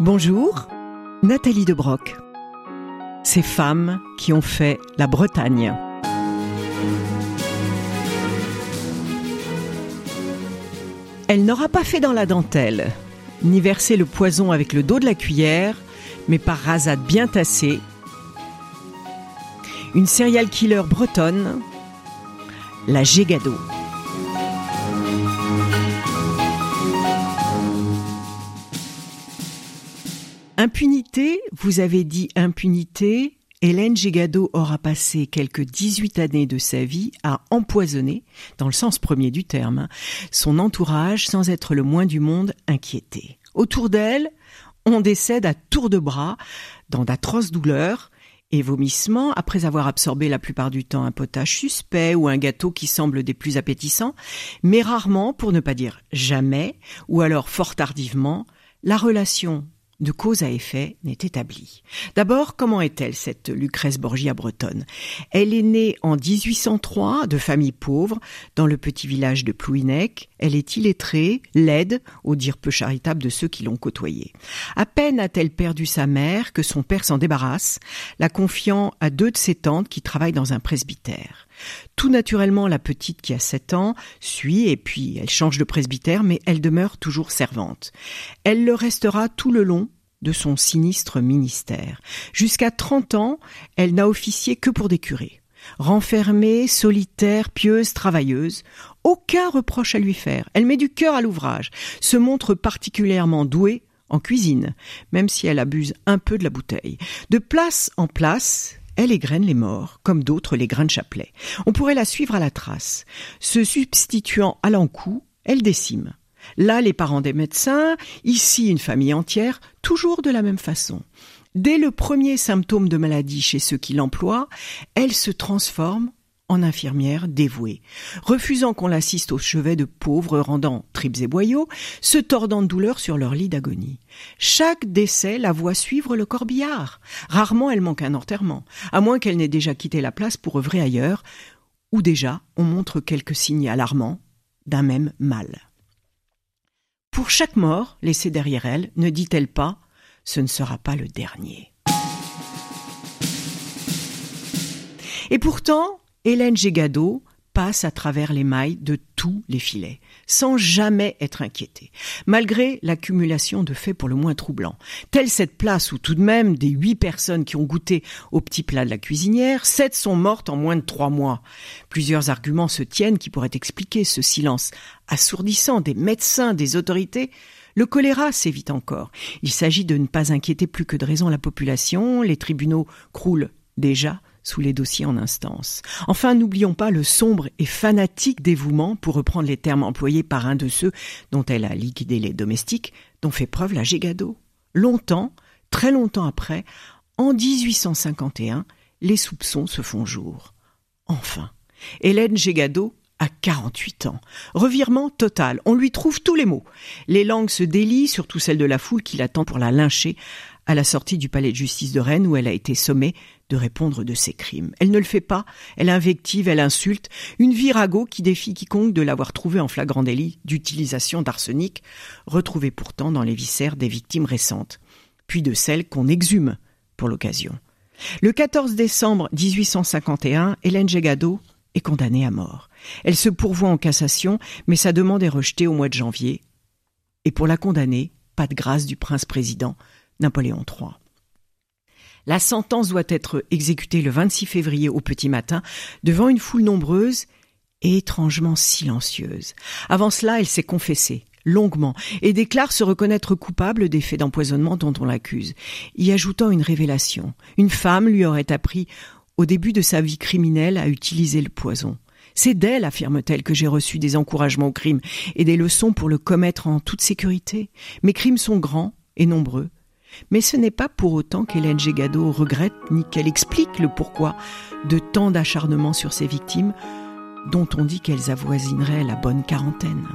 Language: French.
Bonjour, Nathalie de Broc. Ces femmes qui ont fait la Bretagne. Elle n'aura pas fait dans la dentelle, ni versé le poison avec le dos de la cuillère, mais par rasade bien tassée. Une serial killer bretonne, la Gégado. Impunité, vous avez dit impunité. Hélène Gégado aura passé quelques 18 années de sa vie à empoisonner, dans le sens premier du terme, son entourage sans être le moins du monde inquiété. Autour d'elle, on décède à tour de bras, dans d'atroces douleurs, et vomissements après avoir absorbé la plupart du temps un potage suspect ou un gâteau qui semble des plus appétissants, mais rarement, pour ne pas dire jamais, ou alors fort tardivement, la relation de cause à effet n'est établie. D'abord, comment est-elle cette Lucrèce Borgia bretonne? Elle est née en 1803 de famille pauvre dans le petit village de Plouinec. Elle est illettrée, laide, au dire peu charitable de ceux qui l'ont côtoyée. À peine a-t-elle perdu sa mère que son père s'en débarrasse, la confiant à deux de ses tantes qui travaillent dans un presbytère. Tout naturellement, la petite qui a sept ans suit et puis elle change de presbytère, mais elle demeure toujours servante. Elle le restera tout le long de son sinistre ministère. Jusqu'à trente ans, elle n'a officié que pour des curés. Renfermée, solitaire, pieuse, travailleuse, aucun reproche à lui faire. Elle met du cœur à l'ouvrage, se montre particulièrement douée en cuisine, même si elle abuse un peu de la bouteille. De place en place, elle égrène les morts, comme d'autres les grains de chapelet. On pourrait la suivre à la trace. Se substituant à l'encou, elle décime. Là, les parents des médecins, ici une famille entière, toujours de la même façon. Dès le premier symptôme de maladie chez ceux qui l'emploient, elle se transforme en infirmière dévouée, refusant qu'on l'assiste au chevet de pauvres rendant tripes et boyaux, se tordant de douleur sur leur lit d'agonie. Chaque décès la voit suivre le corbillard. Rarement elle manque un enterrement, à moins qu'elle n'ait déjà quitté la place pour œuvrer ailleurs, où déjà on montre quelques signes alarmants d'un même mal. Pour chaque mort laissée derrière elle, ne dit-elle pas ce ne sera pas le dernier. Et pourtant, Hélène Gégado passe à travers les mailles de tous les filets, sans jamais être inquiétée, malgré l'accumulation de faits pour le moins troublants. Telle cette place où tout de même des huit personnes qui ont goûté au petit plat de la cuisinière, sept sont mortes en moins de trois mois. Plusieurs arguments se tiennent qui pourraient expliquer ce silence assourdissant des médecins, des autorités, le choléra s'évite encore. Il s'agit de ne pas inquiéter plus que de raison la population, les tribunaux croulent déjà sous les dossiers en instance. Enfin, n'oublions pas le sombre et fanatique dévouement, pour reprendre les termes employés par un de ceux dont elle a liquidé les domestiques, dont fait preuve la Gégado. Longtemps, très longtemps après, en 1851, les soupçons se font jour. Enfin, Hélène Gégado a 48 ans. Revirement total. On lui trouve tous les mots. Les langues se délient, surtout celles de la foule qui l'attend pour la lyncher à la sortie du palais de justice de Rennes où elle a été sommée de répondre de ses crimes. Elle ne le fait pas, elle invective, elle insulte, une virago qui défie quiconque de l'avoir trouvée en flagrant délit d'utilisation d'arsenic, retrouvée pourtant dans les viscères des victimes récentes, puis de celles qu'on exhume pour l'occasion. Le 14 décembre 1851, Hélène Gégado est condamnée à mort. Elle se pourvoit en cassation, mais sa demande est rejetée au mois de janvier. Et pour la condamner, pas de grâce du prince-président Napoléon III. La sentence doit être exécutée le 26 février au petit matin devant une foule nombreuse et étrangement silencieuse. Avant cela, elle s'est confessée longuement et déclare se reconnaître coupable des faits d'empoisonnement dont on l'accuse, y ajoutant une révélation. Une femme lui aurait appris au début de sa vie criminelle à utiliser le poison. C'est d'elle, affirme-t-elle, que j'ai reçu des encouragements au crime et des leçons pour le commettre en toute sécurité. Mes crimes sont grands et nombreux. Mais ce n'est pas pour autant qu'Hélène Gégado regrette ni qu'elle explique le pourquoi de tant d'acharnement sur ses victimes, dont on dit qu'elles avoisineraient la bonne quarantaine.